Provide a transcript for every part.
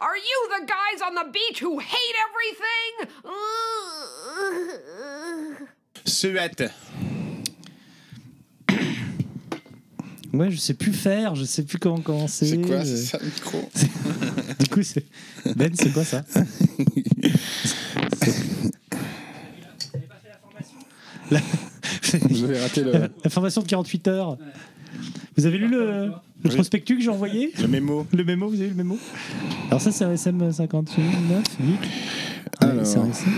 Are you the guys on the beach who hate everything? Suette. Ouais, je sais plus faire, je sais plus comment commencer. C'est quoi C'est ça le micro Du coup, c'est. Ben, c'est quoi ça La... Vous avez raté le, la formation de 48 heures. Vous avez lu le, le Oui. prospectus que j'ai envoyé le mémo. Le mémo, vous avez lu le mémo Alors, ça, c'est un SM 58, 9, 8. Alors. c'est un SM.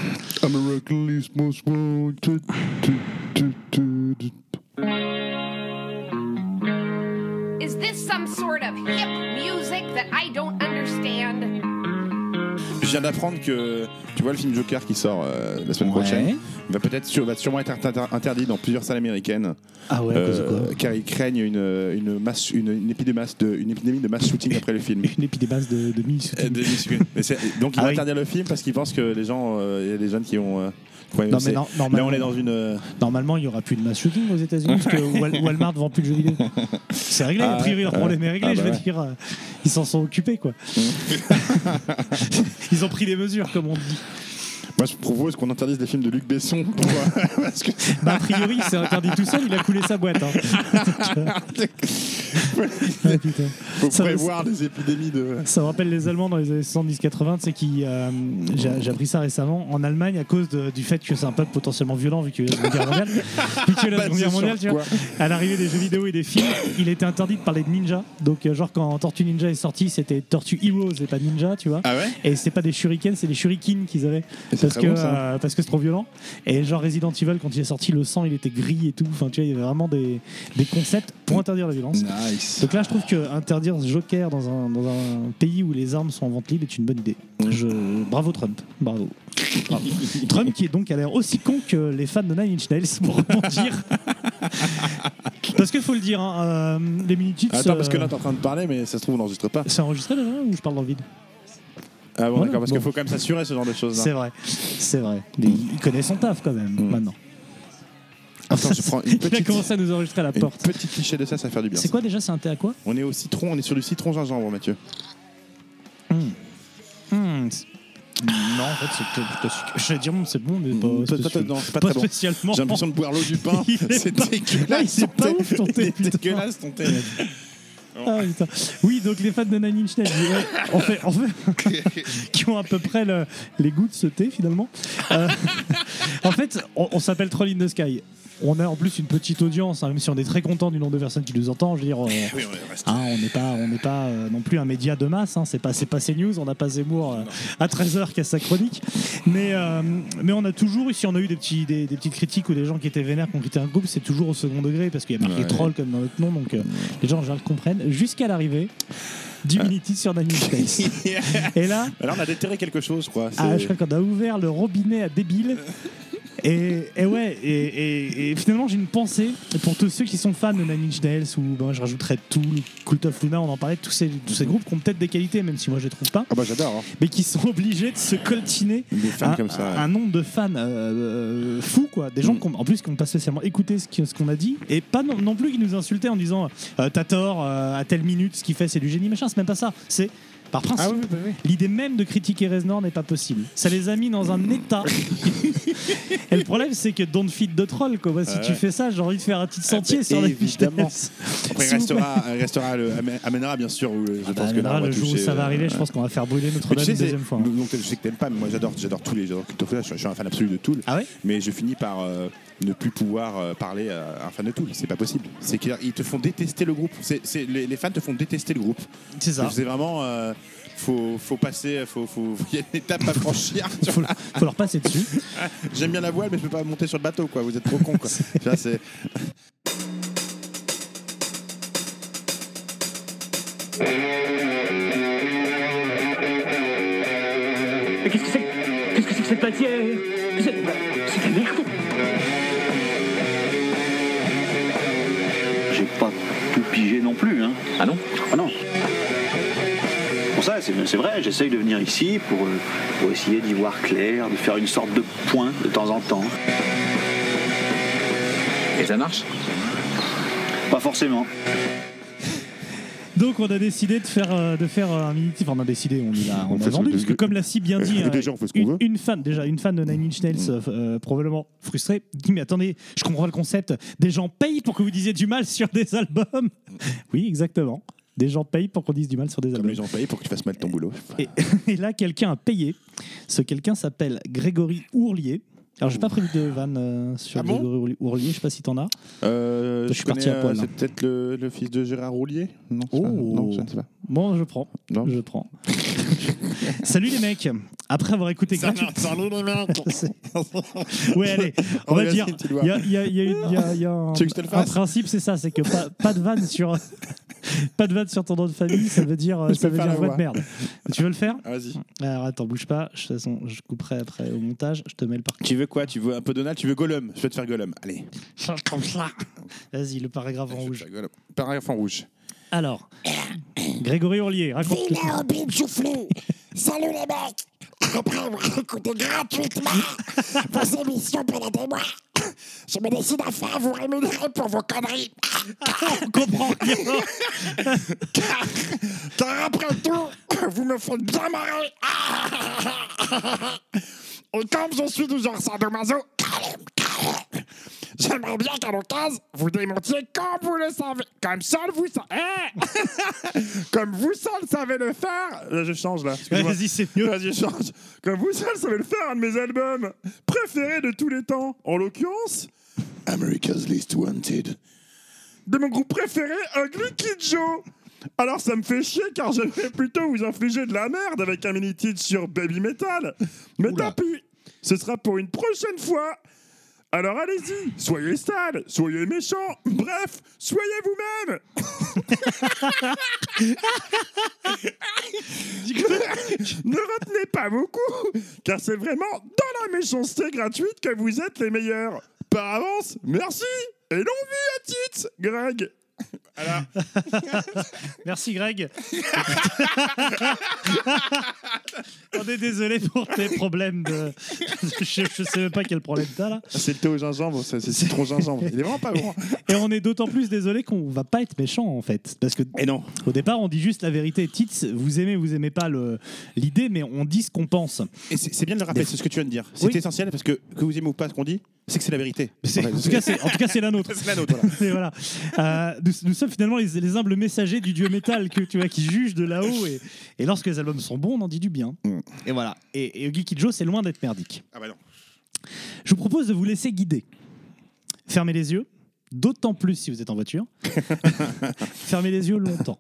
American is most wanted. Is this some sort of hip music that I don't understand? Je viens d'apprendre que tu vois le film Joker qui sort euh, la semaine Ouais. prochaine va peut-être sur- va sûrement être inter- interdit dans plusieurs salles américaines Ah ouais, à cause de euh, quoi car ils craignent une, une, masse, une, une épidémie de, une épidémie de mass shooting après le film. Une épidémie de, de mille Euh, de- mais c'est- donc ils Ah vont oui. interdire le film parce qu'ils pensent que les gens, euh, il y a des jeunes qui ont. euh, Non, mais non, Là normalement, on est dans une. euh, normalement, il n'y aura plus de mass shooting aux États-Unis parce que Wal- Walmart vend plus de jeux vidéo. C'est réglé, Ah a priori, leur ouais. problème est réglé. Ah je bah veux ouais. dire, euh, ils s'en sont occupés, quoi. ils ont pris des mesures, comme on dit. Moi je propose qu'on interdise les films de Luc Besson pour, parce que Bah, a priori, c'est interdit tout seul, il a coulé sa boîte. Hein. Ah, putain. faut Ça prévoir des épidémies de. Ça me rappelle les Allemands dans les années 70-80, c'est qui euh, j'ai appris ça récemment en Allemagne à cause de- du fait que c'est un peuple potentiellement violent vu qu'il y a eu la Guerre mondiale. vu qu'il y a eu la Guerre mondiale, tu vois. À l'arrivée des jeux vidéo et des films, il était interdit de parler de ninja. Donc euh, genre quand Tortue Ninja est sorti, c'était Tortue Heroes et pas Ninja, tu vois. Ah ouais? Et c'était pas des shurikens, c'est des shurikens qu'ils avaient. Et c'est Parce très que, bon, ça. euh, parce que c'est trop violent. Et genre Resident Evil, quand il est sorti, le sang il était gris et tout. Enfin, tu vois, il y avait vraiment des, des concepts pour interdire la violence. Nice. Donc là, je trouve que interdire ce Joker dans un, dans un pays où les armes sont en vente libre est une bonne idée. Je... Bravo Trump. Bravo. Bravo. Trump qui est donc a l'air aussi con que les fans de Nine Inch Nails pour rebondir. Parce qu'il faut le dire, hein, euh, les mini-tips. Attends, parce que euh, là t'es en train de parler, mais ça se trouve on n'enregistre pas. C'est enregistré déjà ou je parle dans le vide? Ah bon, Voilà, d'accord, parce bon. qu'il faut quand même s'assurer ce genre de choses. C'est vrai. C'est vrai. Mais il connaît son taf quand même Mm. maintenant. Attends, je prends une Il a petite, commencé à nous enregistrer à la une porte. petite cliché de ça, ça va faire du bien. C'est quoi déjà C'est un thé à quoi On est au citron, on est sur du citron gingembre, Mathieu. Hmm, c'est- Non, en fait, c'est plutôt sucré. Je vais dire, c'est bon, mais pas, Mm, spécial- peut-être- non, c'est pas très bon. spécialement. J'ai l'impression de boire l'eau du pain. Il est C'est pas- dégueulasse. Il est ton pas thé. ouf, ton thé, Il est putain. dégueulasse ton thé. Ah, putain. Oui, donc les fans de Nine Inch Nails, fait, en fait qui ont à peu près le- les goûts de ce thé finalement. Euh, en fait, on, on s'appelle Troll in the Sky. On a en plus une petite audience, hein, même si on est très content du nombre de personnes qui nous entendent. Je veux dire, Oui, on hein, n'est pas, on n'est pas euh, non plus un média de masse. Hein, c'est pas, c'est pas CNews. On n'a pas Zemmour euh, à 13h qui a sa chronique. Mais, euh, mais on a toujours, ici, on a eu des, petits, des, des petites critiques ou des gens qui étaient vénères, qui ont quitté un groupe. C'est toujours au second degré parce qu'il y a marqué Ouais. troll comme dans notre nom. Donc les gens, je le comprennent. Jusqu'à l'arrivée d'Humanity sur Nine Inch Nails. Et là, Alors on a déterré quelque chose, crois. ah, je crois qu'on a ouvert le robinet à débile. Et, et ouais, et, et- et finalement j'ai une pensée pour tous ceux qui sont fans de Nine Inch Nails ou ben, je rajouterais tout, Cult of Luna, on en parlait, tous ces, tous ces groupes qui ont peut-être des qualités, même si moi je les trouve pas, Ah bah j'adore. hein. mais qui sont obligés de se coltiner un, comme ça. ouais. un nombre de fans euh, euh, fous, quoi. Des gens Mm. qui ont- en plus qui n'ont pas spécialement écouté ce qu'on a dit et pas non, non plus qui nous insultaient en disant euh, T'as tort, euh, à telle minute, ce qu'il fait c'est du génie, machin. C'est même pas ça. C'est par principe. Ah oui, oui, oui. L'idée même de critiquer Reznor n'est pas possible. Ça les a mis dans un état. Et le problème, c'est que don't feed de troll, quoi. Moi, si Ouais. tu fais ça, j'ai envie de faire un petit sentier bah, sur la évidemment. fiche. Après, il restera, restera le, amè- amènera bien sûr. Où, je Ah bah, pense que le jour où ça va euh, arriver, je pense qu'on va faire brûler tu sais, une deuxième fois. hein. donc, je sais que t'aimes pas, mais moi j'adore, j'adore tous les, j'adore je, suis- je suis un fan absolu de Tool. Ah ouais? Mais je finis par euh, ne plus pouvoir euh, parler à un fan de Tool. C'est pas possible. C'est qu'ils te font détester le groupe. C'est, c'est- les, les fans te font détester le groupe. C'est ça. C'est vraiment. euh, faut, faut passer, faut, faut, il y a une étape à franchir. tu Faut, faut leur passer dessus. J'aime bien la voile, mais je peux pas monter sur le bateau, quoi. Vous êtes trop con, quoi. Mais qu'est-ce que c'est Qu'est-ce que c'est que cette matière? C'est c'est de la merde J'ai pas tout pigé non plus, hein. C'est vrai, j'essaye de venir ici pour, euh, pour essayer d'y voir clair, de faire une sorte de point de temps en temps. Et ça marche? Pas forcément. Donc on a décidé de faire, euh, de faire un mini Enfin on a décidé, on l'a on On a fait vendu, ce- parce que comme l'a si bien dit, Déjà, euh, on fait ce qu'on une, veut. une fan, déjà une fan de Nine Inch Nails, euh, euh, probablement frustrée, dit mais attendez, je comprends le concept. Des gens payent pour que vous disiez du mal sur des albums. Oui, exactement. Des gens payent pour qu'on dise du mal sur des Comme albums. les gens payent pour que tu fasses mal ton boulot. Et, et là, quelqu'un a payé. Ce quelqu'un s'appelle Grégory Ourlier. Alors, j'ai pas prévu de vanne euh, sur Ah bon Grégory Ourlier. Je sais pas si t'en as. Euh, Je je suis connais, parti à euh, poil, C'est hein. peut-être le, le fils de Gérard Roulier Non, c'est Oh. pas- non, je ne sais pas. Bon, je prends. Non. Je prends. Salut les mecs. Après avoir écouté. Salut les mecs Ouais, allez, on Oh, va dire. Il y a, y a- y a y a- il y a un, Tu veux que je te le un principe, c'est ça, c'est que pas, pas de vanne sur. Pas de vanne sur ton nom de famille, ça veut dire, Je ça peux veut faire dire voix de merde. Tu veux le faire Ah, Vas-y. Alors attends, bouge pas. De toute façon, je couperai après au montage. Je te mets le par Tu veux quoi? Tu veux un peu Donald Tu veux Gollum? Je vais te faire Gollum. Allez. comme ça. Vas-y, le paragraphe en Je rouge. Paragraphe en rouge. Alors, Grégory Orlier, raconte. Soufflé Salut les mecs Après avoir écouté gratuitement vos émissions pendant des mois, je me décide enfin à vous rémunérer pour vos conneries. On comprend. Car, car après tout, vous me faites bien marrer. Et comme je suis du genre sadomaso, j'aimerais bien qu'à l'occasion, vous démontiez comme vous le savez. Comme seul vous savez. comme vous seul savez le faire. Là, je change là. Vas-y, c'est mieux. Vas-y, je change. Comme vous seul savez le faire, un de mes albums préférés de tous les temps. En l'occurrence, America's Least Wanted. De mon groupe préféré, Ugly Kid Joe. Alors ça me fait chier car j'aimerais plutôt vous infliger de la merde avec un mini-titre sur Baby Metal. Mais tant pis, ce sera pour une prochaine fois. Alors allez-y, soyez sale, soyez méchant, bref, soyez vous-même. ne retenez pas beaucoup, car c'est vraiment dans la méchanceté gratuite que vous êtes les meilleurs. Par avance, merci et longue vie à Tits, Greg. Merci Greg. On est désolé pour tes problèmes de. Je, je sais même pas quel problème t'as là. C'est le thé au gingembre, c'est c'est citron gingembre. Il est vraiment pas bon. Et on est d'autant plus désolé qu'on va pas être méchant en fait. Parce que Et non. au départ, on dit juste la vérité. Tits, vous aimez, vous aimez pas le- l'idée, mais on dit ce qu'on pense. Et c'est bien de le rappeler, c'est ce que tu viens de dire. C'est Oui. essentiel parce que que vous aimez ou pas ce qu'on dit, c'est que c'est la vérité. En tout cas, c'est, la nôtre. c'est la nôtre. voilà. Et voilà. Euh, nous, nous sommes finalement les, les humbles messagers du dieu métal que, tu vois, qui jugent de là-haut. Et, et lorsque les albums sont bons, on en dit du bien. Mm. Et voilà. Et, et Kid Joe, c'est loin d'être merdique. Ah bah non. Je vous propose de vous laisser guider. Fermez les yeux, d'autant plus si vous êtes en voiture. Fermez les yeux longtemps.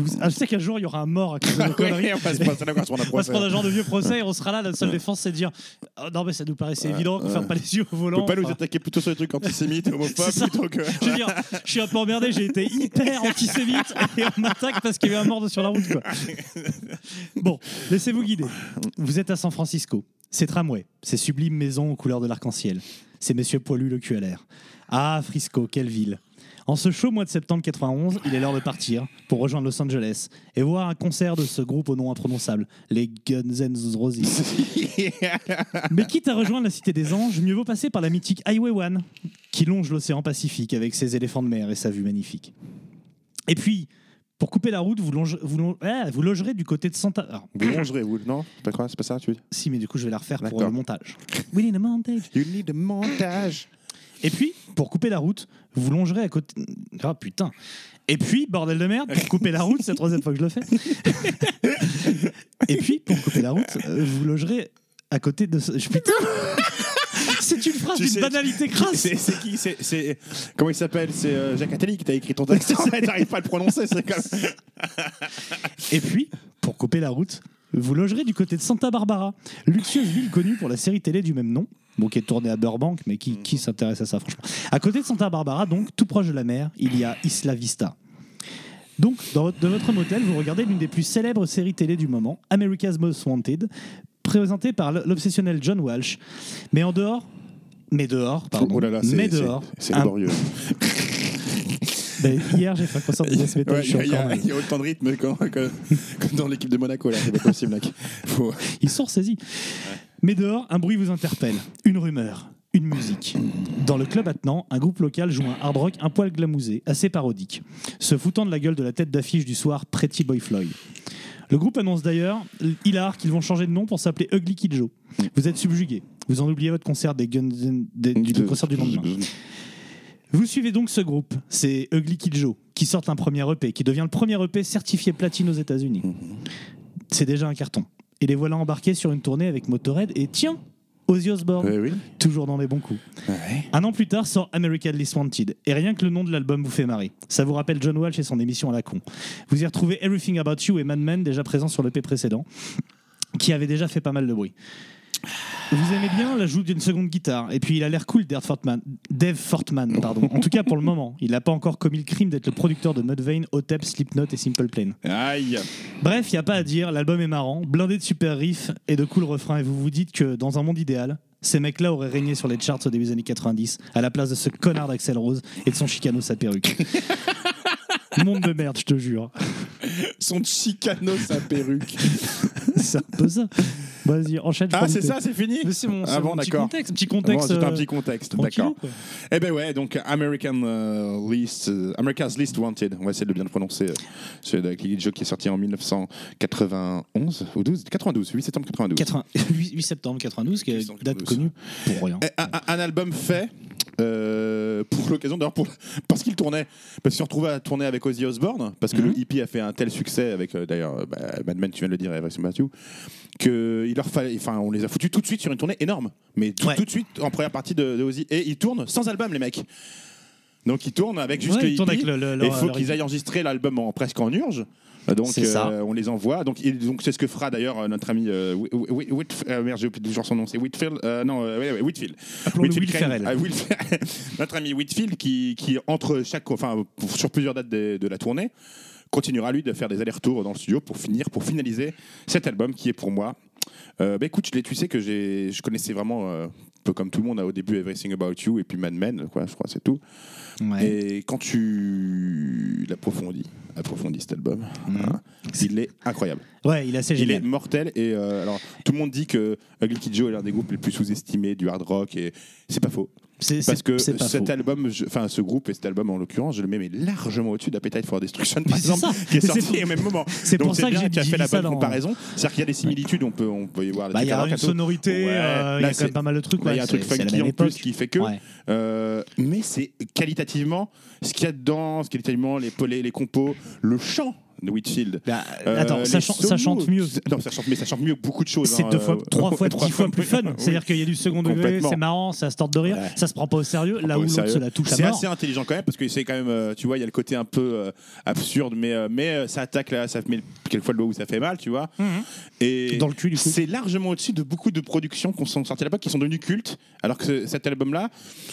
Vous- ah, je sais qu'un jour, il y aura un mort à cause de nos conneries. Ouais, on va se prendre un On va se prendre un procès. genre de vieux procès et on sera là. La seule défense, c'est de dire oh, Non, mais ça nous paraissait évident qu'on ne ferme pas les yeux au On volant. peut pas nous Enfin, attaquer plutôt sur les trucs antisémites, homophobes, C'est ça. plutôt que. Je veux dire, je suis un peu emmerdé, j'ai été hyper antisémite et on m'attaque parce qu'il y a eu un mort de sur la route. Quoi. Bon, laissez-vous guider. Vous êtes à San Francisco. C'est tramway, ces sublimes maisons aux couleurs de l'arc-en-ciel. Ces messieurs poilus le l'air. Ah, Frisco, quelle ville. En ce chaud mois de septembre 91, il est l'heure de partir pour rejoindre Los Angeles et voir un concert de ce groupe au nom imprononçable, les Guns N' Roses. Mais quitte à rejoindre la Cité des Anges, mieux vaut passer par la mythique Highway 1 qui longe l'océan Pacifique avec ses éléphants de mer et sa vue magnifique. Et puis, pour couper la route, vous, longe- vous, ah, vous logerez du côté de Santa... alors, Vous rongerez, vous Non? C'est pas quoi? C'est pas ça, tu veux si, mais du coup, je vais la refaire pour D'accord. le montage. We need a montage. You need a montage. Et puis, pour couper la route, vous longerez à côté... Ah, putain et puis, bordel de merde, pour couper la route, c'est la troisième fois que je le fais. Et puis, pour couper la route, euh, vous logerez à côté de... ce- Putain C'est une phrase Tu d'une sais- banalité crasse C'est c'est qui C'est- C'est comment il s'appelle? C'est euh, Jacques Attali qui t'a écrit ton texte. T'arrives pas à le prononcer, c'est quand même. Et puis, pour couper la route, vous logerez du côté de Santa Barbara, luxueuse ville connue pour la série télé du même nom, bon, qui est tournée à Burbank, mais qui, qui s'intéresse à ça, franchement. À côté de Santa Barbara, donc, tout proche de la mer, il y a Isla Vista. Donc, dans votre- de votre motel, vous regardez l'une des plus célèbres séries télé du moment, America's Most Wanted, présentée par l'obsessionnel John Walsh. Mais en dehors, mais dehors, pardon, Oh là là, c'est- mais dehors, C'est laborieux. ben, hier j'ai fait un concert de death metal, Ouais, je Il y, a- il y a- autant de rythme que, que- que dans l'équipe de Monaco, là. C'est pas possible, mec. Faut... Ils sont ressaisis. Mais dehors, un bruit vous interpelle. Une rumeur. une musique. Dans le club attenant, un groupe local joue un hard rock un poil glamousé, assez parodique, se foutant de la gueule de la tête d'affiche du soir Pretty Boy Floyd. Le groupe annonce d'ailleurs, hilar, qu'ils vont changer de nom pour s'appeler Ugly Kid Joe. Vous êtes subjugué. Vous en oubliez votre concert des Guns des- du De- concert du lendemain. Vous suivez donc ce groupe, c'est Ugly Kid Joe, qui sort un premier EP, qui devient le premier EP certifié platine aux États-Unis. C'est déjà un carton. Et les voilà embarqués sur une tournée avec Motorhead et tiens, Ozzy Osbourne, oui. toujours dans les bons coups. Un an plus tard sort American Least Wanted. Et rien que le nom de l'album vous fait marrer. Ça vous rappelle John Walsh et son émission à la con. Vous y retrouvez Everything About You et Mad Men déjà présents sur l'EP précédent, qui avait déjà fait pas mal de bruit. Vous aimez bien l'ajout d'une seconde guitare. Et puis il a l'air cool, Dave Fortman. Dave Fortman, pardon. En tout cas pour le moment. Il n'a pas encore commis le crime d'être le producteur de Mudvayne, Otep, Slipknot et Simple Plan. Aïe. Bref, il n'y a pas à dire, l'album est marrant, blindé de super riffs et de cool refrains, et vous vous dites que dans un monde idéal, ces mecs-là auraient régné sur les charts au début des années 90, à la place de ce connard d'Axel Rose et de son chicano sa perruque. monde de merde, je te jure. Son chicano, sa perruque. C'est un peu ça. Vas-y, enchaîne. Ah, c'est ça, c'est fini c'est mon, c'est Ah mon petit contexte. Petit contexte. C'était un euh, petit contexte, d'accord. Eh ben ouais, donc American euh, Least, euh, America's Least Wanted. On va essayer de bien le prononcer. euh, avec Lily Joe qui est sorti en 1991 ou 12 92, 8 septembre 92. 80 8, 8 septembre 92, qui est 8 une date 92. connue pour rien. Eh, Un, un- un album fait euh, pour l'occasion, d'ailleurs, pour- parce qu'il tournait, parce qu'il se retrouvait à tourner avec Ozzy Osbourne, parce que Mhm. le hippie a fait un tel succès avec, euh, d'ailleurs, euh, bah, Mad Men, tu viens de le dire, About You, que il leur fallait, enfin, on les a foutus tout de suite sur une tournée énorme, mais tout, Ouais. tout de suite en première partie de, de Ozzy, et ils tournent sans album, les mecs. Donc ils tournent avec juste Ouais, le hippie, avec le- le- et leur- il faut qu'ils aillent enregistrer l'album en, presque en urge. Donc C'est ça. euh, on les envoie. Donc c'est ce que fera d'ailleurs euh, notre ami euh, Whit- Whit- Whit- euh, merde j'ai oublié toujours son nom. C'est Whitfield. euh, non euh, ouais, ouais, Whitfield. Will Crane. Ferrell. Ah, Will Ferrell. notre ami Whitfield qui, qui entre chaque enfin sur plusieurs dates de, de la tournée continuera lui de faire des allers-retours dans le studio pour finir pour finaliser cet album qui est pour moi. Euh, bah écoute, je tu sais que je connaissais vraiment euh, un peu comme tout le monde hein, au début Everything About You et puis Mad Men, quoi, je crois, c'est tout. Ouais. Et quand tu l'approfondis, approfondis cet album, hein, il est incroyable. Ouais, il est assez Il est génial. mortel et euh, alors tout le monde dit que Ugly Kid Joe est l'un des groupes les plus sous-estimés du hard rock et c'est pas faux parce que cet faux. album, je- enfin ce groupe et cet album en l'occurrence, je le mets mais largement au-dessus d'Appetite for Destruction par Mais c'est exemple, ça. qui est Mais sorti pour- au même moment. C'est Donc pour ça que bien j'ai tu as dit fait la ça bonne dans- comparaison, c'est-à-dire qu'il y a des similitudes, on peut on peut y voir. la Bah, il y a une sonorité, Ouais, euh, il y là, a quand même pas mal de trucs. Là, il y a ouais, un truc c'est- c'est la funky même en plus époque. qui fait que. Ouais. Euh, mais c'est qualitativement ce qu'il y a dedans, ce qualitativement les polés, les compos, le chant de Whitfield. Bah, Euh, attends, ça, chan- ça chante mieux. Non, ça chante, mais ça chante mieux beaucoup de choses. C'est hein, deux fois, euh, trois fois, dix fois plus fun. C'est-à-dire qu'il y a du second degré, c'est marrant, ça se tente de rire, Ouais. ça se prend pas au sérieux, là où l'autre se la touche à C'est mort. assez intelligent quand même parce que c'est quand même, euh, tu vois, il y a le côté un peu absurde, mais, mais ça attaque là, ça met quelquefois le doigt où ça fait mal, tu vois. Et Mhm. Dans le cul, du coup. C'est largement au-dessus de beaucoup de productions qui sont sorties à l'époque qui sont devenues cultes, alors que ce- cet album-là,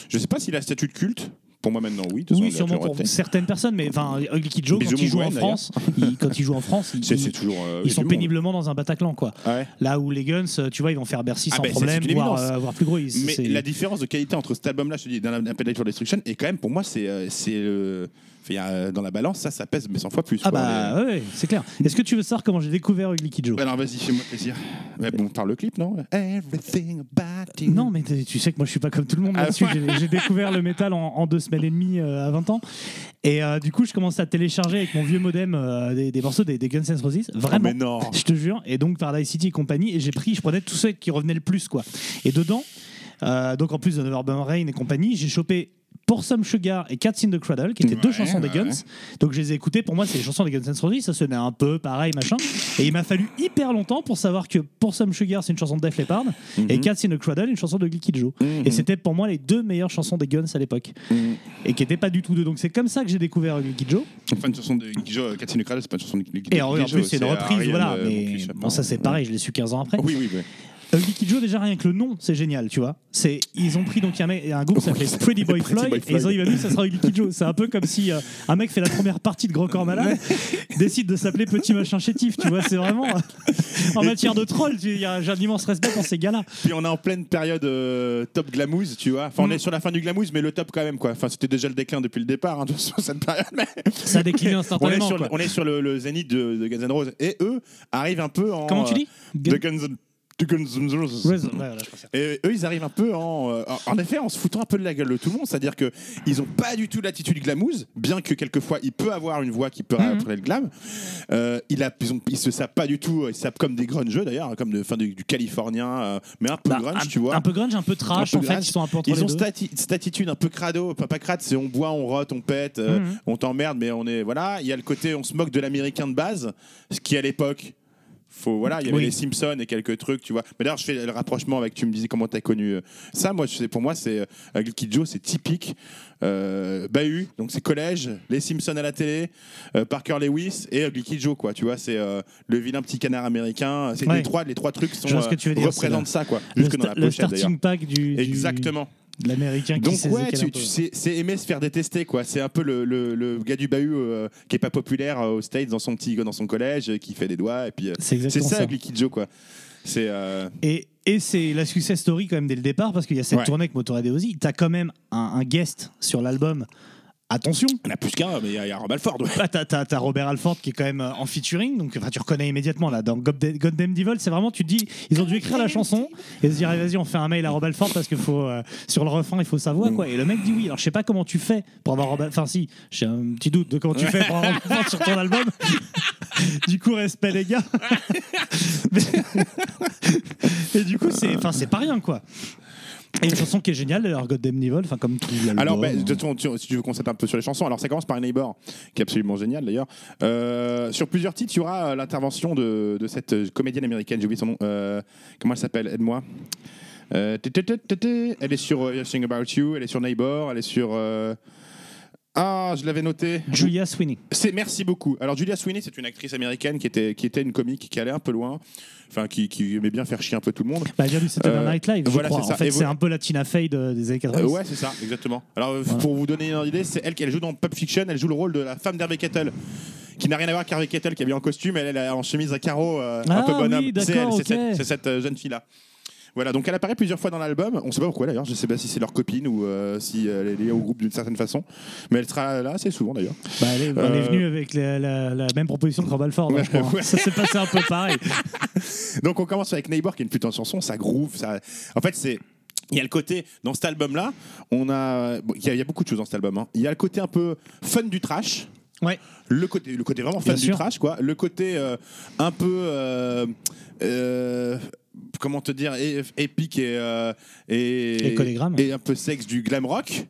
je sais pas s'il a statut de culte. Pour moi maintenant, oui. Oui, sûrement pour certaines personnes, mais enfin, Ugly Kid Joe, quand il joue en France, quand il joue en France, euh, ils sont péniblement dans un Bataclan, quoi. Ouais. Là où les Guns, euh, tu vois, ils vont faire Bercy Ah sans ben, c'est- problème, voire, euh, voire plus gros. Mais la différence de qualité entre cet album-là, je te dis, d'un for Destruction, et quand même pour moi, c'est euh, dans la balance, ça, ça pèse mais 100 fois plus. Ah quoi. bah Les- ouais, c'est clair. Est-ce que tu veux savoir comment j'ai découvert Ugly Kid Joe Alors vas-y, fais-moi plaisir. Ouais, bon, par le clip, non? Everything about you. Non, mais tu sais que moi je suis pas comme tout le monde Ah là-dessus. ouais. J'ai- découvert le métal en, en deux semaines et demie euh, à 20 ans. Et euh, du coup, je commence à télécharger avec mon vieux modem euh, des, des morceaux des, des Guns N' Roses. Oh, Vraiment. mais non. Je te jure. Et donc, Paradise City et compagnie. Et j'ai pris, je prenais tous ceux qui revenaient le plus, quoi. Et dedans, donc en plus de Neverburn Rain et compagnie, j'ai chopé. Pour Some Sugar et Cats in the Cradle, qui étaient deux Ouais, chansons des ouais. Guns. Donc je les ai écoutées. Pour moi, c'est les chansons des Guns N' Roses. Ça sonnait un peu pareil, machin. Et il m'a fallu hyper longtemps pour savoir que Pour Some Sugar, c'est une chanson de Def Leppard. Et Cats in the Cradle, une chanson de Glicky Joe. Mhm. Et c'était pour moi les deux meilleures chansons des Guns à l'époque. Mhm. Et qui n'étaient pas du tout deux. Donc c'est comme ça que j'ai découvert Glicky Joe. Enfin, une chanson de Guijo, Cat in the Cradle, c'est pas une chanson de Guijo. Et en, en plus, c'est une reprise, voilà. euh, Mais bon, ça c'est pareil, je l'ai su 15 ans après. Oui, oui, oui. Euh, Joe, déjà rien que le nom, c'est génial, tu vois. C'est, ils ont pris donc un, mec- un groupe qui s'appelait Pretty Boy Pretty Floyd, Boy et ils ont dit, bah, nous, ça sera Glicky Joe. C'est un peu comme si euh, un mec fait la première partie de Gros Corps Malade, décide de s'appeler Petit Machin Chétif, tu vois. C'est vraiment. en matière de troll, tu- il y a- j'ai un immense respect pour ces gars-là. Puis on est en pleine période euh, top glamouze, tu vois. Enfin, on Mm. est sur la fin du glamouze, mais le top quand même, quoi. Enfin, c'était déjà le déclin depuis le départ, hein, de cette période. Mais Ça a décliné on est instantanément. sur, quoi. on est sur le, le zénith de, de Guns N' Roses. Et eux arrivent un peu en. Comment tu dis? de Guns N' Et eux, ils arrivent un peu en, euh, en effet en se foutant un peu de la gueule de tout le monde. C'est-à-dire que ils ont pas du tout l'attitude glamouze, bien que quelquefois il peut avoir une voix qui peut Mhm. rappeler le glam. Euh, il a, ils, ont, ils se sapent pas du tout. Ils se sapent comme des grungeux d'ailleurs, comme de, fin, du, du californien, euh, mais un peu Bah, grunge, un, tu vois. un peu grunge, un peu trash, Un peu en fait, grunge. ils sont un peu entre Ils les ont deux. cette atti- cette attitude un peu crado, pas, pas crade, c'est on boit, on rote, on pète, euh, Mhm. on t'emmerde, mais on est voilà. Il y a le côté on se moque de l'américain de base, ce qui à l'époque. Faut, voilà, il y avait Oui. les Simpsons et quelques trucs, tu vois. Mais d'ailleurs, je fais le rapprochement avec, tu me disais comment t'as connu euh, ça. Moi, je sais- pour moi, c'est euh, Glicky Joe, c'est typique. Euh, Bahut, donc c'est collège, les Simpsons à la télé, euh, Parker Lewis et Glicky Joe, quoi. Tu vois, c'est euh, le vilain petit canard américain. C'est Ouais. les trois, les trois trucs sont ce que tu veux dire, représentent ça, quoi. Le, Jusque dans sta- la le pochette, starting pack du, Exactement. L'américain qui Donc sait ouais, tu- tu- c'est c'est aimer se faire détester quoi. C'est un peu le, le- le gars du bahut euh, qui est pas populaire euh, aux States dans son petit dans son collège, euh, qui fait des doigts et puis euh, C'est ça, ça. Glicky Joe quoi. C'est Et, et c'est la success story quand même dès le départ parce qu'il y a cette Ouais. tournée avec Motorhead et Ozzy. T'as quand même un, un guest sur l'album. Attention, il y en a plus qu'un, mais il y a, il y a Rob Alford. ouais. Bah, t'as, t'as- t'as Robert Alford qui est quand même euh, en featuring, donc enfin, tu reconnais immédiatement là dans God Da- Goddamn Devil, c'est vraiment tu te dis ils ont dû écrire la chanson et se dire vas-y on fait un mail à Robert Alford parce qu'il faut euh, sur le refrain il faut sa voix quoi. Et le mec dit oui. Alors je sais pas comment tu fais pour avoir Robert enfin si j'ai un petit doute de comment tu fais pour avoir Robert Alford sur ton album. Du coup respect les gars. Mais- et du coup c'est enfin c'est pas rien quoi et une chanson qui est géniale d'ailleurs Goddamn Devil enfin comme tout Alors, hein. de façon, tu- si tu veux qu'on s'attaque un peu sur les chansons, alors ça commence par Neighbor, qui est absolument génial d'ailleurs. Euh, sur plusieurs titres, il y aura euh, l'intervention de, cette euh, comédienne américaine, j'ai oublié son nom. Comment elle s'appelle? Aide-moi. Elle est sur euh, Everything About You, elle est sur Neighbor, elle est sur. Ah, je l'avais noté. Julia Sweeney C'est merci beaucoup. Alors Julia Sweeney, c'est une actrice américaine qui était qui était une comique qui allait un peu loin, enfin qui, qui aimait bien faire chier un peu tout le monde. Bah, vient du Saturday Euh, Night Live, voilà, c'est ça. En fait, c'est un peu la Tina Fey de- des années 80. Euh, ouais, c'est ça, exactement. Alors, euh, pour vous donner une idée, c'est elle qui elle joue dans Pulp Fiction. Elle joue le rôle de la femme d'Harvey Kettle, qui n'a rien à voir qu'Harvey Kettle, qui est bien en costume. Elle, elle est en chemise à carreaux, euh, un Ah peu bonhomme. oui, c'est d'accord, elle, c'est ok. cette, cette, jeune fille-là. Voilà, donc elle apparaît plusieurs fois dans l'album. On sait pas pourquoi d'ailleurs. Je sais pas si c'est leur copine ou euh, si elle est liée au groupe d'une certaine façon. Mais elle sera là assez souvent d'ailleurs. Bah, elle, est, elle est Euh, venue avec la, la- la même proposition que Rob Alford, hein, je crois. Ouais. Ça s'est passé un peu pareil. Donc on commence avec Neighbor qui est une putain de chanson, ça groove, ça. En fait c'est il y a le côté dans cet album là, on a bon, il y, a- il y a beaucoup de choses dans cet album. hein. Il y a le côté un peu fun du trash. Ouais. Le côté, le côté vraiment fun Bien du trash, quoi. Le côté euh, un peu. euh, euh, comment te dire épique et, euh, et, Et et un peu sexe du glam rock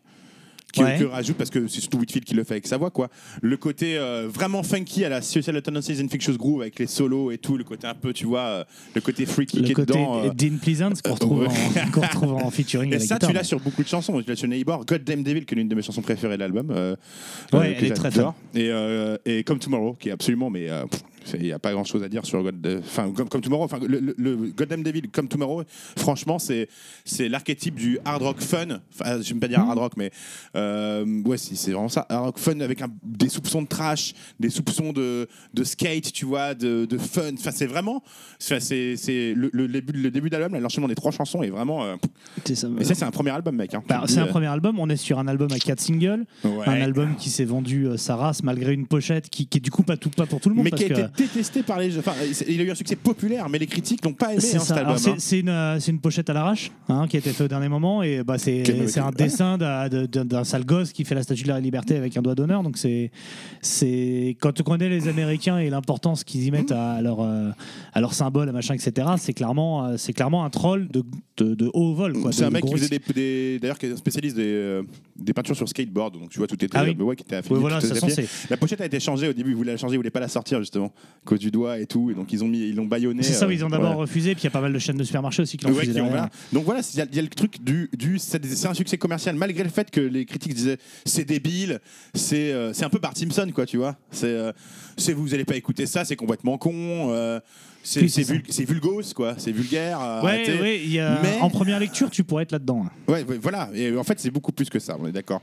qui Ouais. que rajoute parce que c'est surtout Whitfield qui le fait avec sa voix quoi le côté euh, vraiment funky à la Suicidal Tendencies Infectious Groove avec les solos et tout le côté un peu tu vois euh, le côté freaky qui Le est côté dedans euh, Dean Pleasance qu'on retrouve, ouais. en, qu'on retrouve en featuring et ça, guitare. tu l'as sur beaucoup de chansons. Tu l'as sur Neighbor, God Damn Devil, qui est l'une de mes chansons préférées de l'album. euh, Ouais, euh, elle est très j'adore. Et, euh, et Come Tomorrow, qui est absolument, mais euh, pff, il n'y a pas grand chose à dire sur God. euh, Enfin, Come Tomorrow, enfin, le, le- le God Damn Devil, Come Tomorrow, franchement, c'est l'archétype du hard rock fun. Enfin, je ne vais pas dire hard rock, mais euh, ouais, c'est vraiment ça. Rock fun avec un- des soupçons de trash, des soupçons de, de skate, tu vois, de, de fun. Enfin, c'est vraiment. c'est le, le début, le début de l'album, l'enchaînement des trois chansons est vraiment. euh, C'est ça. et ça, c'est un premier album, mec. hein. Bah, c'est un premier album, on est sur un album à 4 singles, euh, ouais. un album qui s'est vendu euh, sa race malgré une pochette qui, qui est du coup pas, tout, pas pour tout le monde. mais parce qui a que, été détesté par les. Enfin, il a eu un succès populaire, mais les critiques n'ont pas aimé C'est hein, ça. cet album. Alors, c'est- hein. c'est une, euh, pochette à l'arrache hein, qui a été faite au dernier moment et bah, c'est un dessin d'un- de- d'un d'un sale gosse qui fait la statue de la liberté avec un doigt d'honneur. Donc c'est c'est quand tu connais les Américains et l'importance qu'ils y mettent à leur euh, à leur symbole, à machin, etc. C'est clairement euh, c'est clairement un troll de, de, de haut vol. C'est un mec qui faisait des, d'ailleurs qui est un spécialiste des, euh, des peintures sur skateboard, donc tu vois tout était Ah oui. ouais, qui était Oui, voilà, tout La pochette a été changée au début, ils voulaient la changer, ils voulaient pas la sortir justement, cause du doigt et tout, et donc ils ont mis, ils l'ont baïonné. c'est ça. euh, ils ont d'abord refusé, puis il y a pas mal de chaînes de supermarchés aussi qui l'ont Ouais, refusé qui ont- derrière. voilà. Donc voilà, il y, a- il y a le truc du, du c'est c'est un succès commercial malgré le fait que les critiques disaient c'est débile, c'est euh, c'est un peu Bart Simpson quoi, tu vois. C'est euh, c'est vous allez pas écouter ça, c'est complètement con. euh, c'est Oui, c'est c'est vul- c'est vulgose quoi, c'est vulgaire. euh, Ouais, ouais, il y a- Mais- en première lecture, tu pourrais être là-dedans. hein. Ouais, ouais, voilà. Et en fait, c'est beaucoup plus que ça, on est d'accord.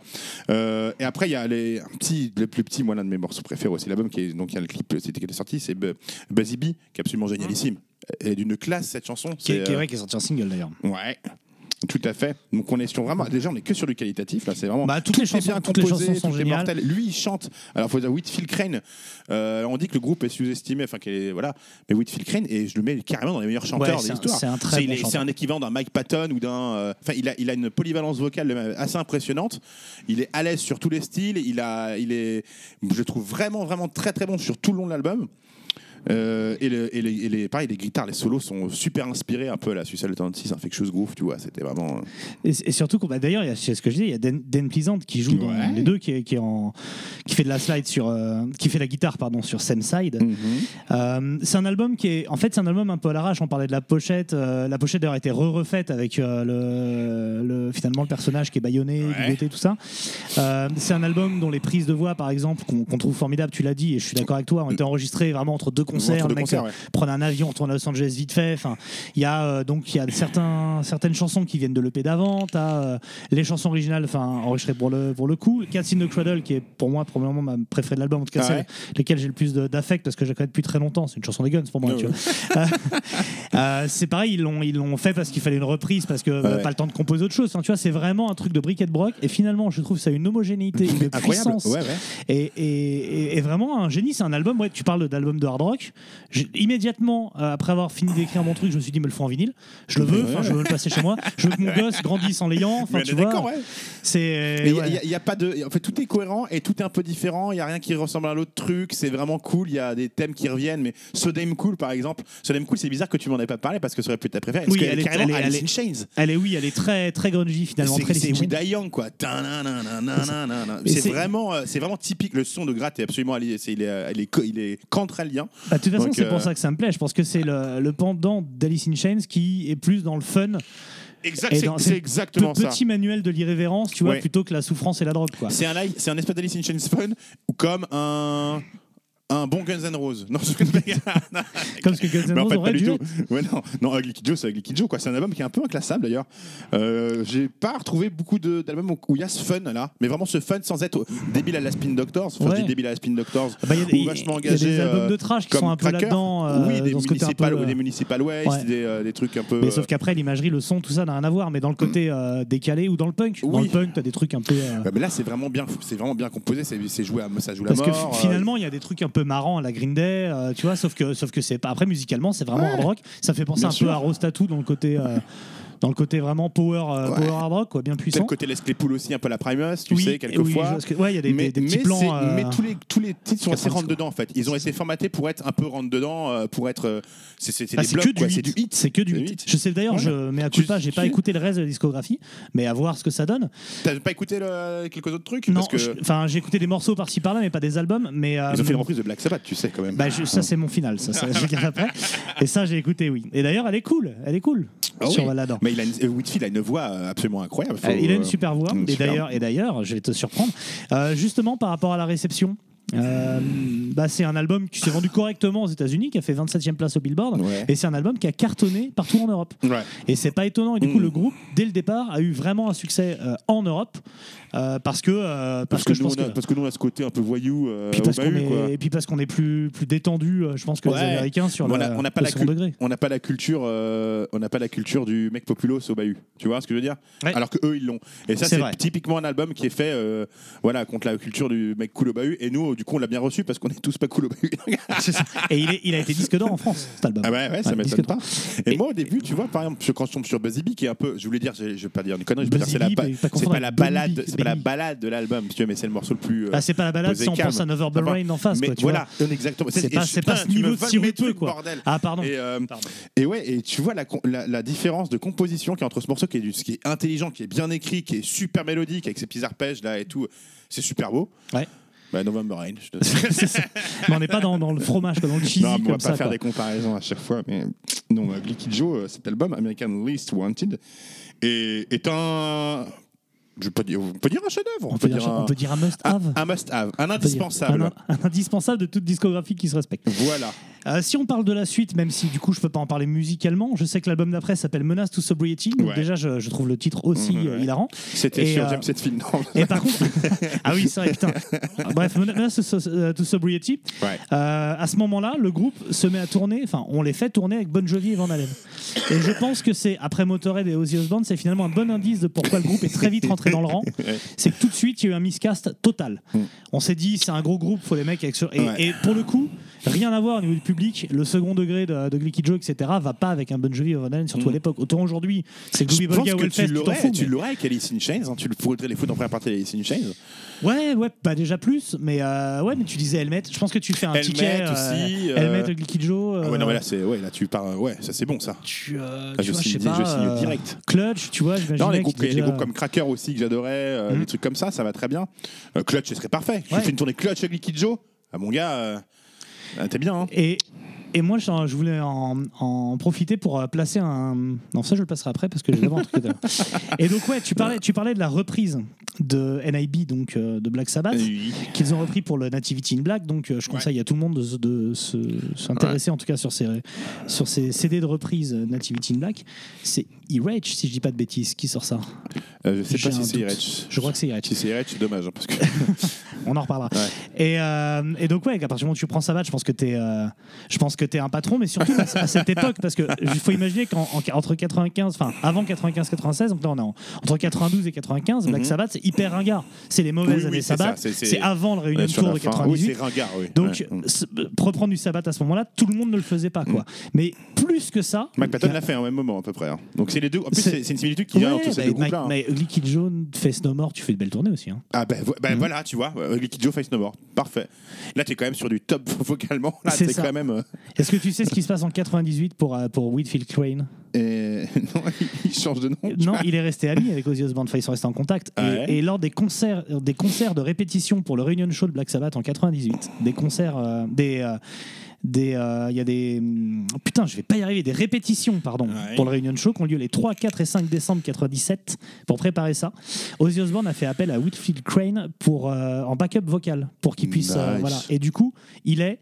Euh, et après, il y a les, un petit, le plus petit, moi, l'un de mes morceaux préférés aussi, l'album, qui est, donc il y a le clip c'était, qui est sorti, c'est Bu- Buzzy Bee, qui est absolument génialissime. Et d'une classe, cette chanson. Qui est, c'est, qui est euh, vrai, qui est sorti en single d'ailleurs. Ouais. Tout à fait. Donc on est sur vraiment. Déjà, on est que sur du qualitatif. Là, c'est vraiment. Bah, toutes tout les est chansons- bien toutes les chansons sont géniales. Lui, il chante. Alors, faut dire Whitfield Crane. euh, on dit que le groupe est sous-estimé. Enfin, est- voilà. Mais Whitfield Crane, et je le mets carrément dans les meilleurs chanteurs Ouais, de c'est un- l'histoire. c'est un très il bon est- chanteur. C'est un équivalent d'un Mike Patton ou d'un. euh, Enfin, il a, il a une polyvalence vocale assez impressionnante. Il est à l'aise sur tous les styles. Il a, il est, je le trouve vraiment, vraiment très, très bon sur tout le long de l'album. Euh, et, le- et les, et les- pareil, les guitares, les solos sont super inspirés un peu à la Suicide Tendency, un Infectious Groove, tu vois. C'était vraiment. euh, Et, et surtout, bah, d'ailleurs, c'est ce que je disais, il y a Dan, Dan Pleasant qui joue dans Ouais. les deux, qui, est- qui, est en, qui fait de la slide sur, euh, qui fait la guitare pardon sur Same Side. Euh, c'est un album qui est, en fait, c'est un album un peu à l'arrache. On parlait de la pochette. la pochette d'ailleurs a été re-refaite avec le, le- finalement le personnage qui est baïonné, Ouais. tout ça. C'est un album dont les prises de voix, par exemple, qu'on trouve formidable. Tu l'as dit, et je suis d'accord avec toi, ont été enregistrées vraiment entre deux deux le mec concerts, euh, ouais. prenait un avion, retourne à Los Angeles vite fait. Enfin, il y a euh, donc il y a certains, certaines chansons qui viennent de l'EP d'avant. T'as euh, les chansons originales, enfin enregistrées pour le pour le coup. Cats in the Cradle qui est pour moi probablement ma préférée de l'album, en tout cas Ah celle ouais lesquelles j'ai le plus d'affect parce que je la connais depuis très longtemps. C'est une chanson des Guns pour moi. Vois. Euh, c'est pareil, ils l'ont ils l'ont fait parce qu'il fallait une reprise parce que euh, Ouais. pas le temps de composer autre chose. Tu vois, c'est vraiment un truc de briquet de broc. Et finalement, je trouve ça une homogénéité, une puissance et- et- et vraiment un génie. C'est un album. Ouais, tu parles d'album de hard rock. Immédiatement euh, après avoir fini d'écrire mon truc, je me suis dit, me le faut en vinyle. Je le veux. Je veux le passer chez moi. Je veux que mon gosse grandisse en l'ayant. D'accord, ouais. C'est. Il ouais. y a- il y, a pas de. En fait, tout est cohérent et tout est un peu différent. Il y a rien qui ressemble à l'autre truc. C'est vraiment cool. Il y a des thèmes qui reviennent. Mais So Damn Cool, par exemple. So Damn Cool, c'est bizarre que tu m'en aies pas parlé parce que ça aurait pu être ta préférée. Oui, qu'elle elle est elle est- elle est- Chains. Elle est oui, elle est très très grungy finalement. C'est. Die Young, quoi. C'est vraiment, euh, c'est vraiment typique. Le son de Gratte est absolument Il est, euh, il est, il est. Bah, de toute façon, c'est euh, pour ça que ça me plaît. Je pense que c'est le, le pendant d'Alice in Chains qui est plus dans le fun. Exact, c'est- exactement ça. Petit manuel de l'irrévérence, tu vois, Ouais. plutôt que la souffrance et la drogue. C'est un, live- c'est un espèce d'Alice in Chains fun ou comme un. Un bon Guns N' Roses. Non, je Comme ce que Guns N' Mais en Roses fait, aurait pas du dû tout. être. Ouais, non, non, Ugly Kid Joe, c'est Ugly Kid Joe, quoi. C'est un album qui est un peu inclassable d'ailleurs. Euh, J'ai pas retrouvé beaucoup de- d'albums où- où il y a ce fun là, mais vraiment ce fun sans être débile à la Spin Doctors. Enfin, je Ouais. dis débile à la Spin Doctors. Bah, Il y a des- ou vachement il y a des albums euh, de trash qui comme sont un peu Cracker. là-dedans. euh, oui, des dans ce côté un peu, municipal, euh, des municipal waste, ouais. des, euh, des trucs un peu. Mais euh, sauf qu'après, l'imagerie, le son, tout ça n'a rien à voir. Mais dans le côté euh, décalé ou dans le punk, dans Oui. le punk, t'as des trucs un peu. euh, ouais, mais là, c'est vraiment bien, c'est vraiment bien composé. C'est c'est joué, à, ça joue la Parce que mort. fi- euh, finalement, il y a des trucs un peu marrants à la Green Day, euh, tu vois, sauf que, sauf que c'est pas. Après, musicalement, c'est vraiment hard rock. Ça fait penser Bien un sûr. peu à Rose Tattoo dans le côté. euh, dans le côté vraiment power, euh, Ouais. power hard rock, quoi, bien puissant. côté Les Claypool aussi, un peu la Primus, tu Oui, sais, oui, quelquefois. que- ouais, il y a des, mais, des- des petits mais plans. c'est- euh, mais tous les, tous les titres sont assez 90, rentre dedans en fait. Ils ont été formatés pour être un peu rentre dedans, euh, pour être. euh, c'est Ah, que du hit. C'est que du hit. Je sais d'ailleurs, je mets à coup pas, j'ai pas écouté le reste de la discographie, mais à voir ce que ça donne. T'as pas écouté le- quelques autres trucs? Non, enfin, j'ai écouté des morceaux par-ci par-là, mais pas des albums. Mais ils ont fait une reprise de Black Sabbath, tu sais quand même. bah, ça c'est mon final, ça, je le après. Et ça j'ai écouté, oui. Et d'ailleurs, elle est cool, elle est cool Ah sur oui. Il a une, euh, Whitfield a une voix euh, absolument incroyable. faut, Euh, il a une super voix. une Et super- d'ailleurs, et d'ailleurs, je vais te surprendre. Euh, justement, par rapport à la réception. Euh, bah, c'est un album qui s'est vendu correctement aux États-Unis, qui a fait 27e place au Billboard, Ouais. et c'est un album qui a cartonné partout en Europe. Ouais. Et c'est pas étonnant. Et du coup, Mm. le groupe, dès le départ, a eu vraiment un succès euh, en Europe, euh, parce que parce, Parce, que, que je nous, pense on a, que parce que nous, on a ce côté un peu voyou puis parce bahut, quoi. est, et puis parce qu'on est plus plus détendu, je pense que les. Américains sur On le, a- on n'a pas le la. On n'a pas la culture, on n'a pas la culture du mec populos au bahut. Tu vois ce que je veux dire? Alors que eux ils l'ont. Et ça C'est typiquement un album qui est fait, voilà, contre la culture du mec cool au bahut. Et nous, du coup, on l'a bien reçu parce qu'on est tous pas cool au. Et il, est- il a été disque d'or en France, cet album. Ah ouais, ouais, ça Ouais, m'étonne disque pas. d'or. Et, Et- moi, au début, tu vois, par exemple, je- quand je tombe sur Buzzy Bee, qui est un peu, je voulais dire, je, je vais pas dire une connerie, je veux dire, Buzzy c'est la Bee, ba- mais pas c'est confondre pas la avec balade, c'est pas la balade de l'album, si tu veux, mais c'est le morceau le plus. euh, Ah, c'est pas la balade, posé c'est on calme. pense à Bell Enfin, Rain en face. mais quoi, tu voilà, vois. exactement. C'est Et pas- je- c'est pas putain, ce tu me niveau de voles sirupeux, mes trucs, quoi. bordel. Ah, pardon. Et, euh, Pardon. et ouais, et tu vois la, con- la, la différence de composition qui est entre ce morceau qui est, du- qui est intelligent, qui est bien écrit, qui est super mélodique avec ses petits arpèges là et tout, c'est super beau. Ouais. Bah, November Rain. Je te... C'est ça. Mais on n'est pas dans, dans le fromage, quoi, dans le cheesy non, mais on va comme pas faire quoi. des comparaisons à chaque fois, mais non, euh, Glicky Joe, euh, cet album, American Least Wanted, est, est un. Je peux dire, on peut dire un chef-d'œuvre. On peut, dire, on peut dire un un, must-have. un must-have, un indispensable. Un, indispensable de toute discographie qui se respecte. Voilà. Euh, si on parle de la suite, même si du coup je peux pas en parler musicalement, je sais que l'album d'après s'appelle Menace to Sobriety. Donc Ouais. déjà, je, je trouve le titre aussi euh, ouais. hilarant. C'était sur euh, James Hetfield. non. Et par contre, ah oui, c'est vrai, putain. Bref, Menace to, euh, to Sobriety. Ouais. Euh, à ce moment-là, le groupe se met à tourner, enfin, on les fait tourner avec Bon Jovi et Van Halen. Et je pense que c'est, après Motorhead et Ozzy Osbourne, c'est finalement un bon indice de pourquoi le groupe est très vite rentré dans le rang. C'est que tout de suite, il y a eu un miscast total. On s'est dit, c'est un gros groupe, faut les mecs avec. Et, Mm. Ouais. et pour le coup, rien à voir au niveau du public. Le second degré de, de Glicky Joe, etc., va pas avec un Bon Jovi Van Halen, surtout à l'époque. Autant aujourd'hui, c'est Mm. Je Gloomy Bulga Hellfest, tu l'aurais, avec Alice in Chains. hein, tu le faudrait les foutre en première partie d'Alice in Chains. Ouais, ouais, pas déjà plus, mais euh, ouais, mais tu disais Helmet. Je pense que tu fais un Helmet ticket. euh, aussi, euh, Helmet, Glicky Joe. Ah ouais, euh, non, mais là, c'est, ouais, là, tu pars, ouais, ça c'est bon ça. tu, euh, tu je vois, je sais signe- pas. je signe euh, direct. Clutch, tu vois. Non, les groupes, les groupes comme Cracker aussi que j'adorais, euh, Mhm. des trucs comme ça, ça va très bien. Euh, Clutch, ce serait parfait. Tu fais une tournée Clutch avec Liquid Joe, ah, mon gars, euh, ah, t'es bien. Hein. Et, et moi, je, voulais en, en profiter pour euh, placer un. Non, ça, je le placerai après parce que j'ai d'abord un truc. Et donc, ouais, tu parlais, tu parlais de la reprise de NIB, donc euh, de Black Sabbath, Oui. qu'ils ont repris pour le Nativity in Black. Donc, euh, je conseille à tout le monde de, de se- s'intéresser, en tout cas, sur ces, sur ces CD de reprise Nativity in Black. C'est E-Rage, si je dis pas de bêtises, qui sort ça? Euh, je sais pas si c'est. Irech. Je crois que c'est E-Rage. Si c'est Irech, c'est dommage, hein, parce que On en reparlera. Ouais. Et, et donc ouais, à partir du moment où tu prends Savage, je pense que t'es, euh, je pense que t'es un patron, mais surtout à, cette époque, parce que il faut imaginer qu'entre 95, enfin avant 95-96, donc là on est en- entre 92 et 95, Black Mhm. Sabbath c'est hyper ringard. C'est les mauvaises Oui, années Sabbath. c'est- avant le Réunion Tour de fin. 98. Oui, c'est ringard, oui. donc Ouais. Mm. reprendre du Sabbath à ce moment-là, tout le monde ne le faisait pas quoi. Mais plus que ça, Mike Patton l'a fait en même moment à peu près. hein. Donc c'est les deux. En plus, C'est- une similitude qui vient entre ces bah, deux groupes-là. hein. mais Ugly Kid Joe, Face No More, tu fais de belles tournées aussi. hein. Ah ben vo- voilà, tu vois, euh, Liquid Joe Face No More, parfait. Là, t'es quand même sur du top vocalement. Là, C'est quand même. Est-ce que tu sais ce qui se passe en 98 pour, euh, pour Whitfield Crane et- non, il change de nom. Non, il est resté ami avec Ozzy Osbourne. Enfin, ils sont restés en contact. Et- Ah ouais et, lors des concerts, des concerts de répétition pour le Reunion Show de Black Sabbath en 98, des concerts, euh, des, euh, des, euh, il y a des, hum, putain, je vais pas y arriver, des répétitions, pardon, Ouais. pour le Reunion Show qui ont lieu les 3, 4 et 5 décembre 97 pour préparer ça. Ozzy Osbourne a fait appel à Whitfield Crane pour euh, en backup vocal pour qu'il puisse, euh, voilà. Et du coup, il est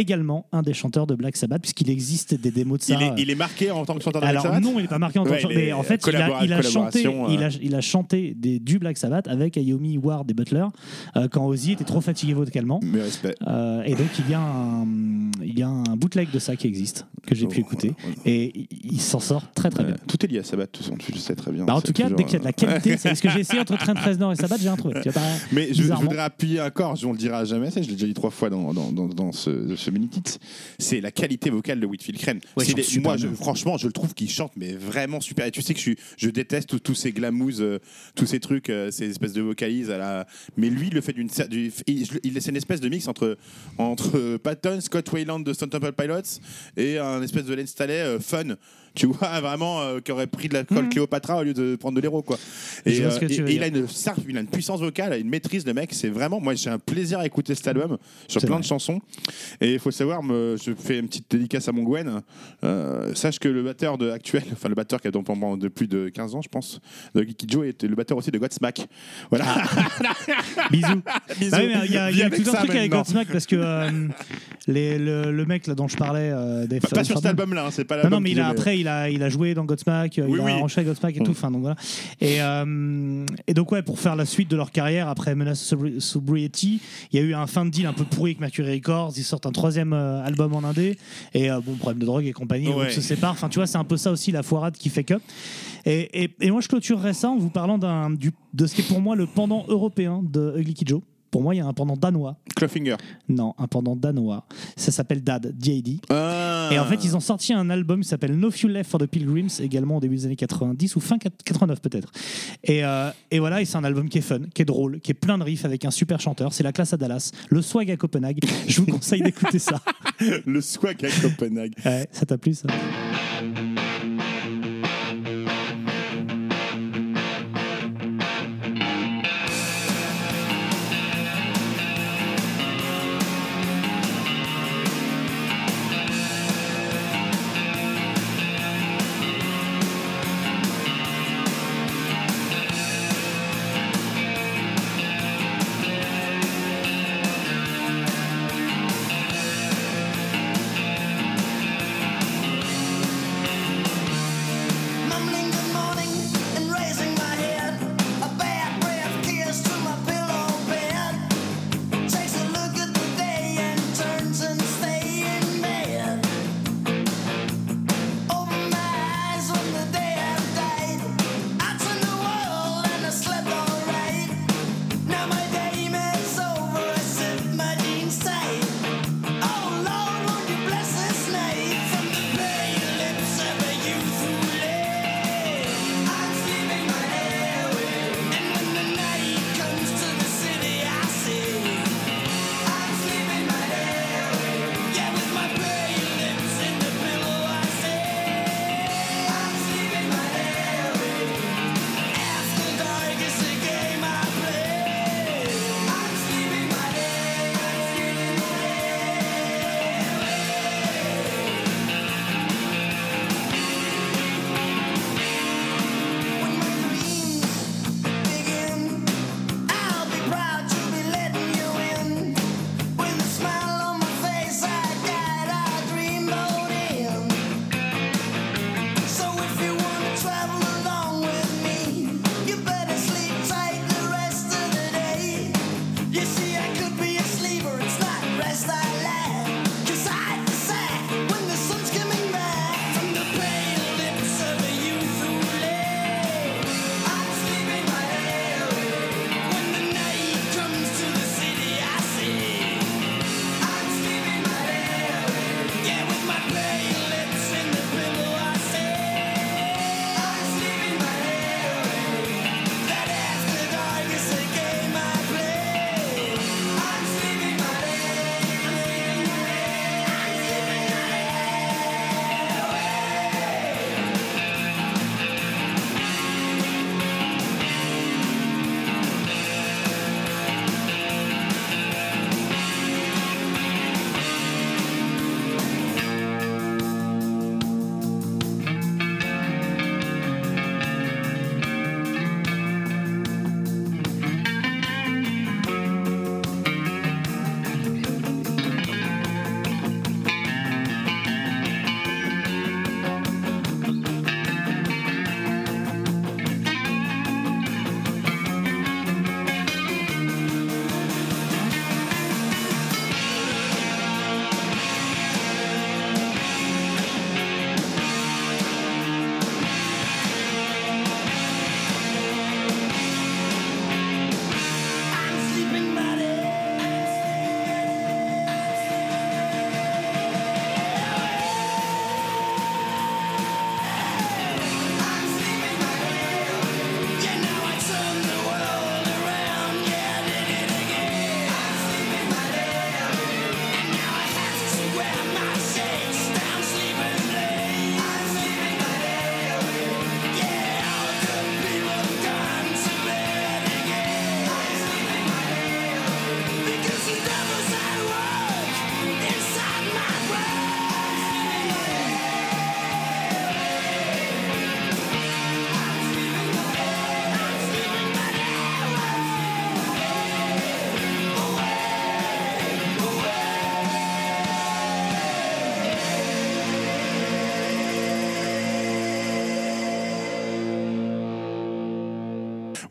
également un des chanteurs de Black Sabbath puisqu'il existe des démos de ça. il, est, il est marqué en tant que chanteur de Black Alors Sabbath non, il n'est pas marqué en tant Ouais, que chanteur, il est mais en fait, il a, il a chanté, il a, euh. il a chanté des, du Black Sabbath avec Ayomi, Ward et Butler euh, quand Ozzy était trop fatigué vocalement. Mais respect. Euh, et donc il y, a un, il y a un bootleg de ça qui existe que j'ai pu Oh, écouter ouais. et il, s'en sort très très Ouais, bien. tout est lié à Sabbath, façon, tu le sais très bien. Bah, en tout cas, toujours, dès qu'il y a de la euh, qualité, c'est ce que j'ai essayé entre Trent Reznor et Sabbath, j'ai un pas- Mais je, je voudrais appuyer encore, on le dira jamais, je l'ai déjà dit trois fois dans, dans, dans, dans ce, ce c'est la qualité vocale de Whitfield Crane. Ouais, des- moi, je- franchement, je le trouve qu'il chante, mais vraiment super. Et tu sais que je, suis- je déteste tous- ces glamouz, euh, tous ces trucs, euh, ces espèces de vocalises. À la... Mais lui, il le fait d'une. du- il, il- c'est une espèce de mix entre, entre Patton, Scott Wayland de Stone Temple Pilots et un espèce de Len Staley euh, fun. Tu vois, vraiment, euh, qui aurait pris de la colle Cléopatra au lieu de prendre de l'héros, quoi. Je Et, vois ce que euh, tu veux et il dire. a une sarf- il a une puissance vocale, une maîtrise de mec. C'est vraiment, moi, j'ai un plaisir à écouter cet album sur plein de chansons. Et il faut savoir, me- je fais une petite dédicace à mon Gwen. Euh, sache que le batteur de actuel, enfin le batteur qui a donc pendant de plus de 15 ans, je pense, de Geeky Joe, était le batteur aussi de Godsmack. Voilà. Bisous. Bisous. Ah oui, mais il y a, il y a avec tout un ça truc avec maintenant. Godsmack parce que euh, les- le, le mec là dont je parlais, euh, Dave Pas, sur cet album-là, hein, c'est pas Non, l'album. non, mais il a, après, il a, il a joué dans Godsmack, euh, Oui, il oui. a arrangé avec Godsmack et tout. Mm. Enfin, donc voilà. Et, euh, et donc, ouais, pour faire la suite de leur carrière, après Menace Sobri- Sobriety, il y a eu un fin de deal un peu pourri avec Mercury Records. Ils sortent un troisième euh, album en indé. Et euh, bon, problème de drogue et compagnie, Ouais. groupe se sépare. Enfin, tu vois, c'est un peu ça aussi, la foirade qui fait que. Et, et, et moi, je clôturerais ça en vous parlant d'un, du, de ce qui est pour moi le pendant européen de Ugly Kid Joe. Pour moi, il y a un pendant danois. Clawfinger. Non, un pendant danois. Ça s'appelle DAD, D.A.D. Ah. Et en fait, ils ont sorti un album qui s'appelle No Fuel Left for the Pilgrims, également au début des années 90 ou fin 89 peut-être. Et, euh, et voilà, et c'est un album qui est fun, qui est drôle, qui est plein de riffs avec un super chanteur. C'est la classe à Dallas, le swag à Copenhague. Je vous conseille d'écouter ça. Le swag à Copenhague. Ouais, ça t'a plu ça?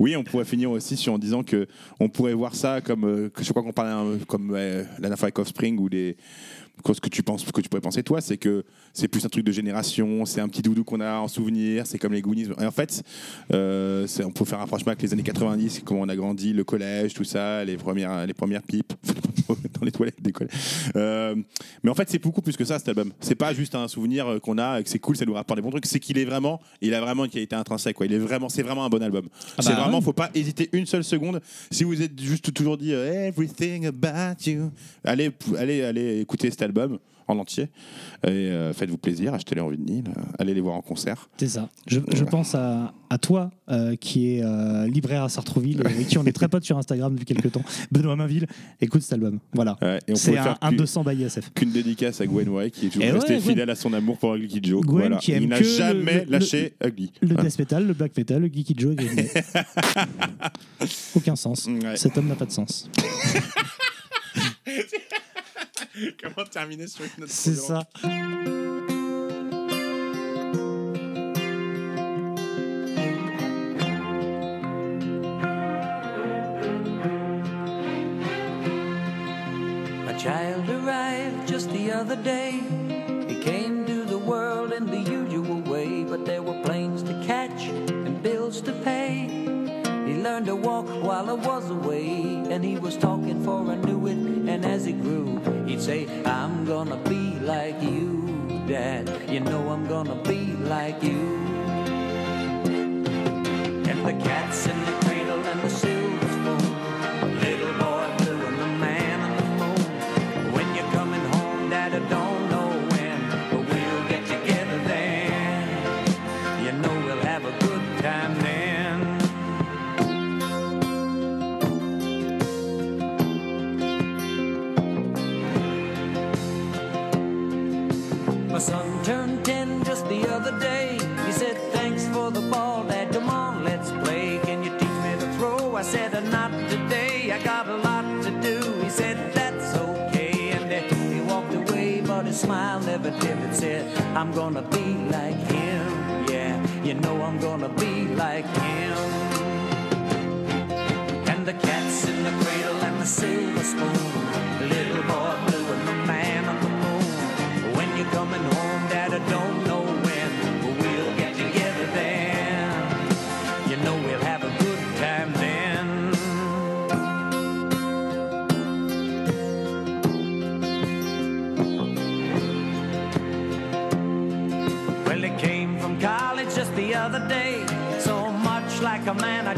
Oui, on pourrait finir aussi en disant que on pourrait voir ça comme, euh, je crois qu'on parlait euh, comme la dernière ou les ce que tu penses, que tu pourrais penser toi, c'est que c'est plus un truc de génération, c'est un petit doudou qu'on a en souvenir, c'est comme les Goonies. Et en fait, euh, on peut faire un rapprochement avec les années 90, comment on a grandi, le collège, tout ça, les premières, pipes les toilettes des. Euh, mais en fait, c'est beaucoup plus que ça cet album. C'est pas juste un souvenir euh, qu'on a, que c'est cool, ça nous rapporte des bons trucs. C'est qu'il est vraiment, il a vraiment une qualité intrinsèque. Quoi. Il est vraiment, c'est vraiment un bon album. c'est bah, vraiment, faut pas hésiter une seule seconde. Si vous êtes juste toujours dit euh, everything about you, allez, allez, allez écouter cet album en entier et euh, faites-vous plaisir, achetez-les en vinyle, euh, allez les voir en concert. C'est ça. Je, je pense à, à toi, euh, qui est euh, libraire à Sartreville et qui on est très potes sur Instagram depuis quelques temps. Benoît Mainville, écoute cet album. Voilà. Ouais, C'est un, un qu'une- 200 by ISF. qu'une dédicace à Gwen White qui est toujours Et ouais, resté Gwen. fidèle à son amour pour Ugly Kid Joe. Gwen Voilà. qui aime Il n'a jamais le- lâché Ugly. Le Voilà. death metal, le black metal, le geeky Joe. Aucun sens. Cet homme n'a pas de sens. Comment terminer sur une note C'est ça. A child arrived just the other day. He came to the world in the usual way, but there were planes to catch and bills to pay. He learned to walk while I was away, and he was talking for I knew it. And as he grew, he'd say, I'm gonna be like you, Dad. You know I'm gonna be like you. And the cat's in the I'm gonna be like him. Yeah, you know I'm gonna be like him. And the cat's in the cradle and the silver spoon. Little boy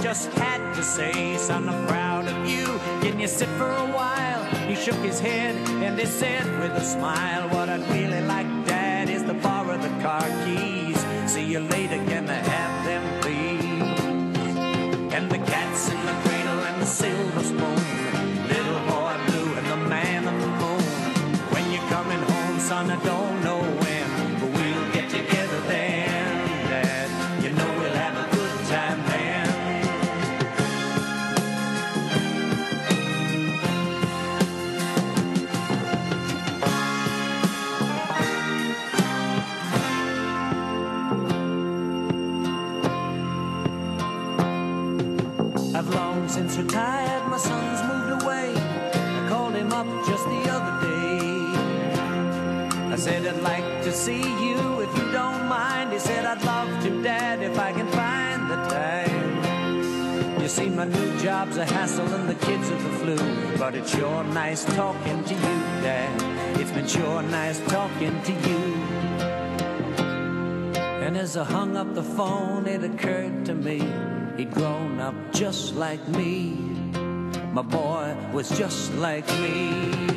just had to say, Son, I'm proud of you. Can you sit for a while? He shook his head and he said with a smile, What I'd really like, Dad, is to borrow the car keys. See you later, can to see you if you don't mind. He said, I'd love to, Dad, if I can find the time. You see, my new job's a hassle and the kids are the flu. But it's sure nice talking to you, Dad. It's been sure nice talking to you. And as I hung up the phone, it occurred to me he'd grown up just like me. My boy was just like me.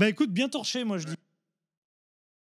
Bah écoute, bien torché, moi je dis.